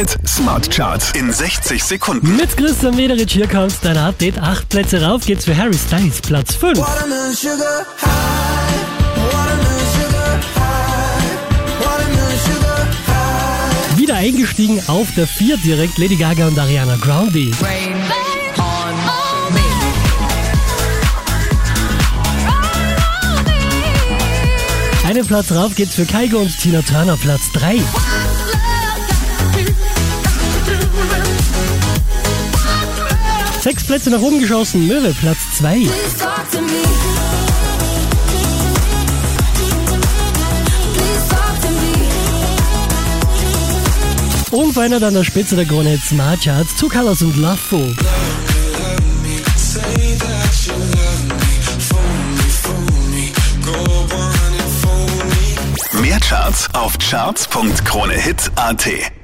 Hit Smart Charts in 60 Sekunden. Mit Christian Mederich hier kommt dein Update. Acht Plätze rauf geht's für Harry Styles, Platz 5. Watermelon sugar high. Watermelon sugar high. Watermelon sugar high. Wieder eingestiegen auf der 4 direkt Lady Gaga und Ariana Grande. Einen Platz rauf geht's für Kaigo und Tina Turner, Platz 3. Sechs Plätze nach oben geschossen, Möwe, Platz 2. Please talk to me. Please talk to me. Unverändert an der Spitze der Krone Smart Charts, Two Colors und Loveful. Mehr Charts auf charts.kronehit.at.